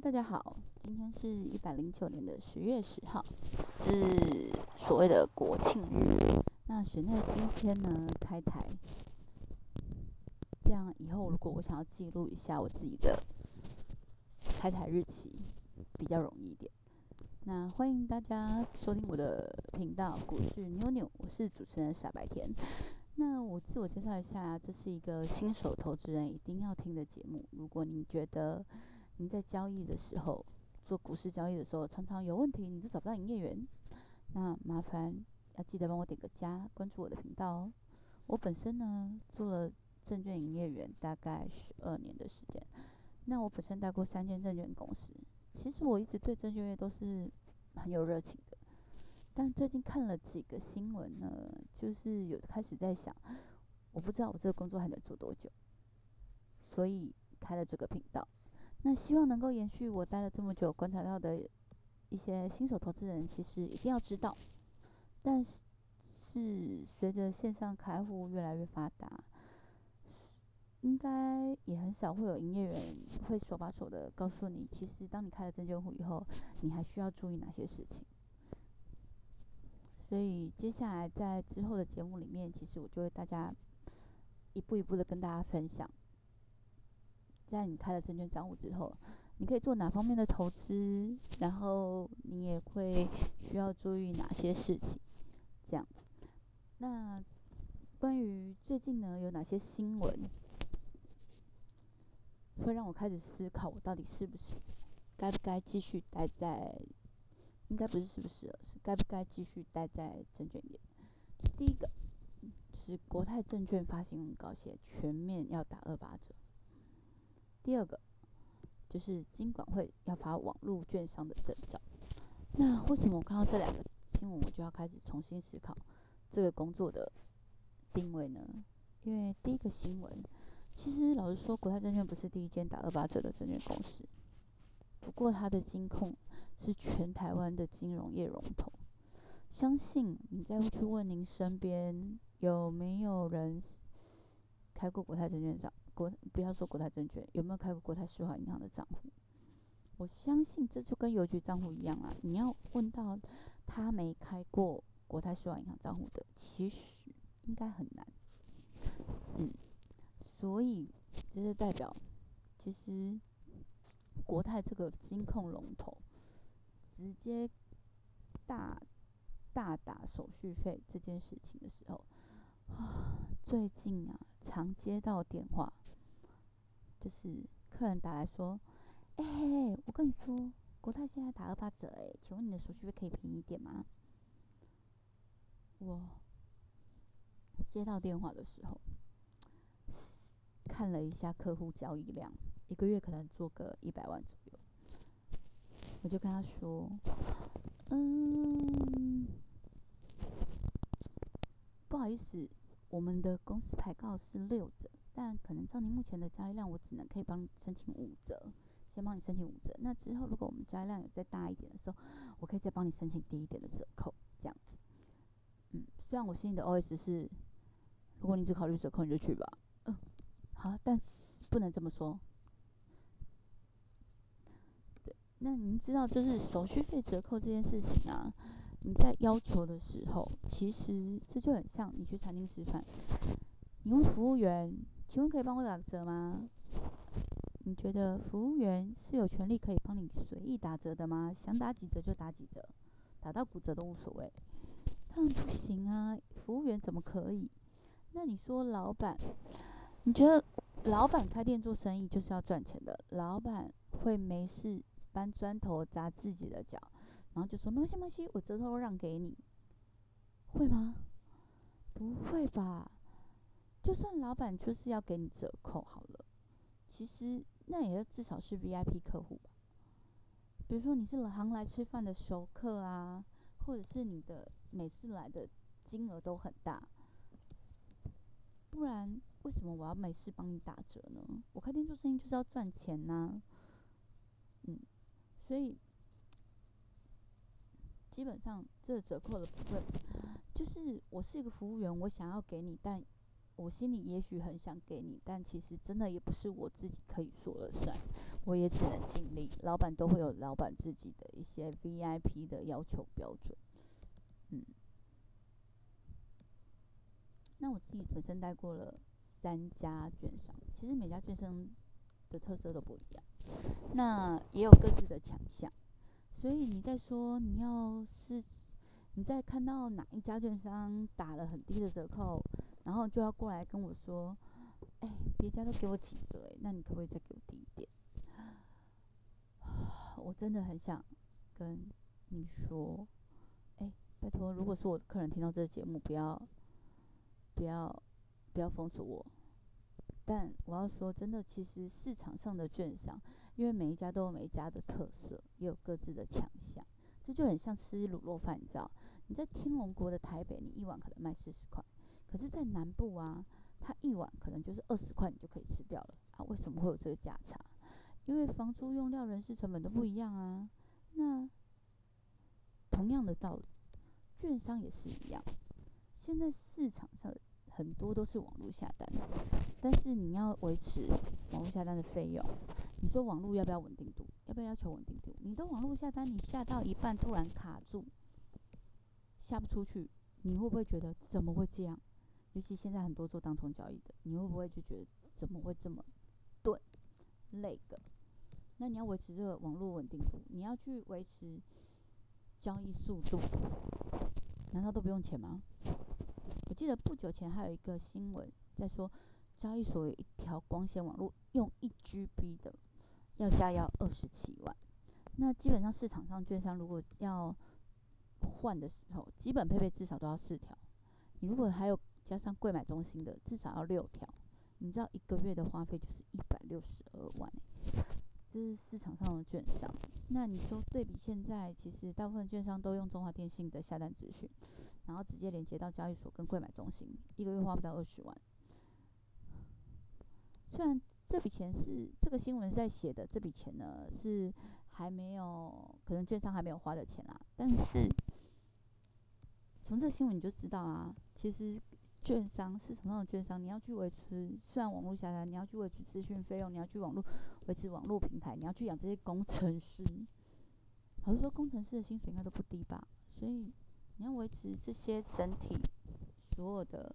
大家好，今天是一百零九年的十月十号，是所谓的国庆日。那选在今天呢，开台，这样以后如果我想要记录一下我自己的开台日期，比较容易一点。那欢迎大家收听我的频道股市妞妞，我是主持人傻白甜。那我自我介绍一下，这是一个新手投资人一定要听的节目。如果你觉得您在交易的时候，做股市交易的时候，常常有问题，你都找不到营业员，那麻烦要记得帮我点个加，关注我的频道哦。我本身呢，做了证券营业员大概十二年的时间。那我本身带过三间证券公司，其实我一直对证券业都是很有热情的。但最近看了几个新闻呢，就是有开始在想，我不知道我这个工作还能做多久，所以开了这个频道。那希望能够延续我待了这么久观察到的一些新手投资人，其实一定要知道。但是随着线上开户越来越发达，应该也很少会有营业员会手把手的告诉你，其实当你开了证券户以后，你还需要注意哪些事情。所以接下来在之后的节目里面，其实我就会大家一步一步的跟大家分享，在你开了证券账户之后，你可以做哪方面的投资，然后你也会需要注意哪些事情，这样子。那关于最近呢，有哪些新闻会让我开始思考，我到底是不是该不该继续待在？应该不是是不是，是该不该继续待在证券业？第一个就是国泰证券发新闻稿写全面要打二八折。第二个就是金管会要发网络券商的证照。那为什么我看到这两个新闻，我就要开始重新思考这个工作的定位呢？因为第一个新闻，其实老实说，国泰证券不是第一间打二八折的证券公司。不过，它的金控是全台湾的金融业龙头。相信你再去问您身边有没有人开过国泰证券账国，不要说国泰证券，有没有开过国泰世华银行的账户？我相信这就跟邮局账户一样啊。你要问到他没开过国泰世华银行账户的，其实应该很难。嗯，所以这是代表，其实。国泰这个金控龙头，直接大大打手续费这件事情的时候，啊，最近啊，常接到电话，就是客人打来说，哎，我跟你说，国泰现在打二八折，哎，请问你的手续费可以便宜一点吗？我接到电话的时候，看了一下客户交易量。一个月可能做个一百万左右，我就跟他说：“嗯，不好意思，我们的公司牌告是六折，但可能照你目前的交易量，我只能可以帮你申请五折，先帮你申请五折。那之后如果我们交易量有再大一点的时候，我可以再帮你申请低一点的折扣，这样子。嗯，虽然我心里的 OS 是，如果你只考虑折扣，你就去吧。嗯，好，但是不能这么说。”对那您知道，就是手续费折扣这件事情啊，你在要求的时候，其实这就很像你去餐厅吃饭，你问服务员，请问可以帮我打折吗？你觉得服务员是有权利可以帮你随意打折的吗？想打几折就打几折，打到骨折都无所谓？当然不行啊，服务员怎么可以？那你说老板，你觉得老板开店做生意就是要赚钱的，老板会没事？搬砖头砸自己的脚，然后就说没关系没关系，我折头让给你，会吗？不会吧？就算老板就是要给你折扣好了，其实那也要至少是 VIP 客户吧。比如说你是老行来吃饭的熟客啊，或者是你的每次来的金额都很大，不然为什么我要每次帮你打折呢？我开店做生意就是要赚钱呐，嗯。所以，基本上这个折扣的部分，就是我是一个服务员，我想要给你，但我心里也许很想给你，但其实真的也不是我自己可以说了算。我也只能尽力。老板都会有老板自己的一些 VIP 的要求标准，嗯。那我自己本身带过了三家券商，其实每家券商的特色都不一样，那也有各自的强项。所以你在说你要是你在看到哪一家券商打了很低的折扣，然后就要过来跟我说，哎，别家都给我几折，哎，那你可不可以再给我低一点？我真的很想跟你说，哎，拜托，如果是我的客人听到这个节目，不要。不要，不要封锁我。但我要说，真的，其实市场上的券商，因为每一家都有每一家的特色，也有各自的强项。这就很像吃卤肉饭，你知道？你在天龙国的台北，你一碗可能卖四十块，可是，在南部啊，它一碗可能就是二十块，你就可以吃掉了啊？为什么会有这个价差？因为房租、用料、人事成本都不一样啊。那同样的道理，券商也是一样。现在市场上很多都是网络下单，但是你要维持网络下单的费用，你说网络要不要稳定度？要不要要求稳定度？你的网络下单，你下到一半突然卡住，下不出去，你会不会觉得怎么会这样？尤其现在很多做当冲交易的，你会不会就觉得怎么会这么钝、累的？那你要维持这个网络稳定度，你要去维持交易速度，难道都不用钱吗？我记得不久前还有一个新闻在说，交易所有一条光纤网络用一 GB 的，要加要二十七万。那基本上市场上券商如果要换的时候，基本配备至少都要四条。你如果还有加上贵买中心的，至少要六条。你知道一个月的花费就是一百六十二万。这是市场上的券商。那你说对比现在，其实大部分券商都用中华电信的下单资讯，然后直接连接到交易所跟柜买中心，一个月花不到二十万。虽然这笔钱是这个新闻在写的，这笔钱呢是还没有，可能券商还没有花的钱啦。但是从这个新闻你就知道啦，其实。券商市场上的券商，你要去维持，虽然网络下单，你要去维持资讯费用，你要去网络维持网络平台，你要去养这些工程师。好像说工程师的薪水应该都不低吧？所以你要维持这些整体所有的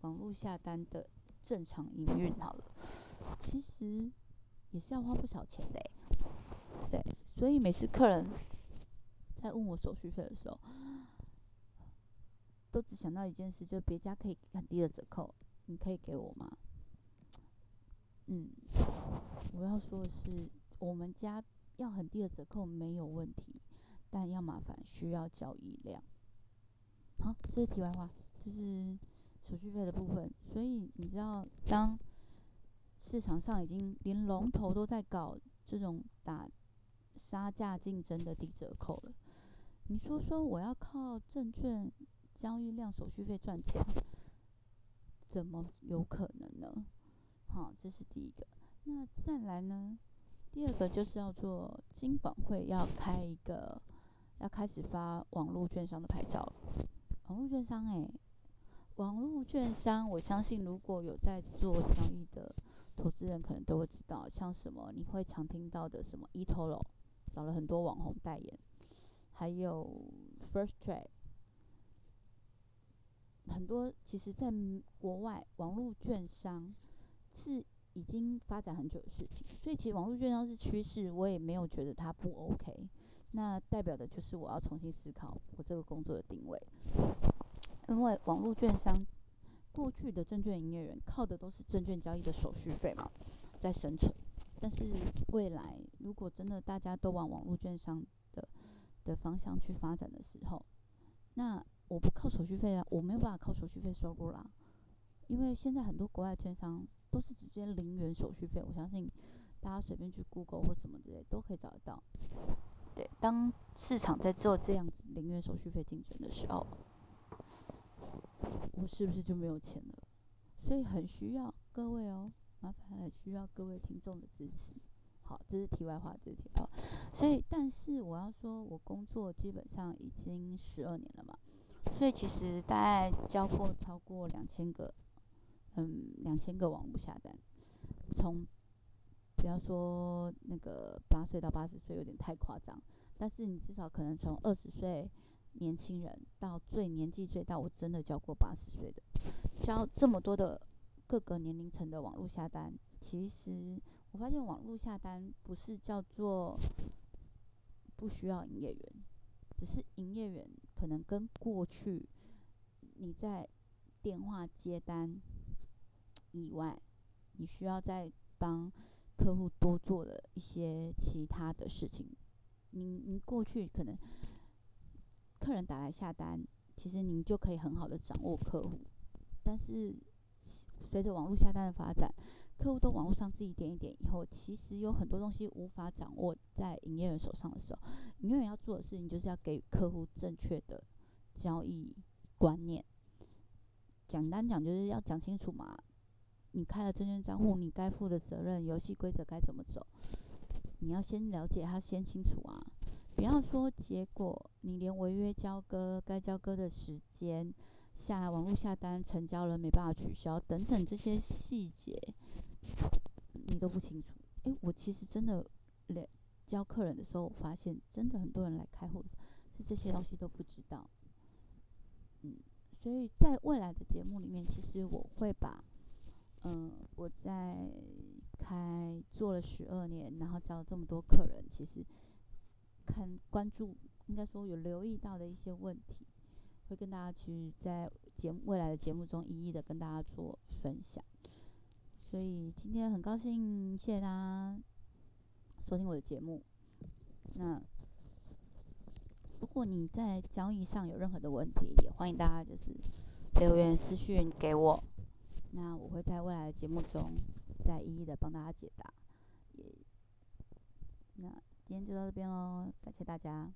网络下单的正常营运，好了，其实也是要花不少钱的。对，所以每次客人在问我手续费的时候，都只想到一件事，就是别家可以很低的折扣，你可以给我吗？嗯，我要说的是，我们家要很低的折扣没有问题，但要麻烦需要交易量。好，这是题外话，这是手续费的部分。所以你知道，当市场上已经连龙头都在搞这种打杀价竞争的低折扣了，你说说我要靠证券？交易量、手续费赚钱，怎么有可能呢？好，这是第一个。那再来呢？第二个就是要做金管会要开一个，要开始发网络券商的牌照了。网络券商，哎，网络券商，我相信如果有在做交易的投资人，可能都会知道，像什么你会常听到的什么 eToro，找了很多网红代言，还有 First Trade。很多其实，在国外，网络券商是已经发展很久的事情，所以其实网络券商是趋势，我也没有觉得它不 OK。那代表的就是我要重新思考我这个工作的定位，因为网络券商过去的证券营业员靠的都是证券交易的手续费嘛，在生存。但是未来如果真的大家都往网络券商的的方向去发展的时候，那我不靠手续费啊，我没有办法靠手续费收入啦。因为现在很多国外券商都是直接零元手续费，我相信大家随便去 Google 或什么之类都可以找得到。对，当市场在做这样子零元手续费竞争的时候，我是不是就没有钱了？所以很需要各位哦，麻烦很需要各位听众的支持。好，这是题外话，这是题外话。所以，但是我要说，我工作基本上已经十二年了嘛。所以其实大概交过超过两千个，嗯，两千个网络下单，从不要说那个八岁到八十岁有点太夸张，但是你至少可能从二十岁年轻人到最年纪最大，我真的教过八十岁的，教这么多的各个年龄层的网络下单，其实我发现网络下单不是叫做不需要营业员，只是营业员可能跟过去你在电话接单以外，你需要再帮客户多做了一些其他的事情。您您过去可能客人打来下单，其实您就可以很好的掌握客户。但是随着网络下单的发展，客户都网络上自己点一点以后，其实有很多东西无法掌握在营业员手上的时候，营业员要做的事情就是要给客户正确的交易观念。简单讲就是要讲清楚嘛。你开了证券账户，你该负的责任、游戏规则该怎么走，你要先了解，要先清楚啊。不要说结果你连违约交割、该交割的时间、下网络下单成交了没办法取消等等这些细节，你都不清楚。诶，我其实真的连教客人的时候，我发现真的很多人来开户是这些东西都不知道。嗯，所以在未来的节目里面，其实我会把。嗯，我在开做了十二年，然后教了这么多客人，其实看关注，应该说有留意到的一些问题，会跟大家去在节目未来的节目中一一的跟大家做分享。所以今天很高兴，谢谢大家收听我的节目。那如果你在交易上有任何的问题，也欢迎大家就是留言私讯给我。那我会在未来的节目中再一一的帮大家解答。也，那今天就到这边喽，感谢大家。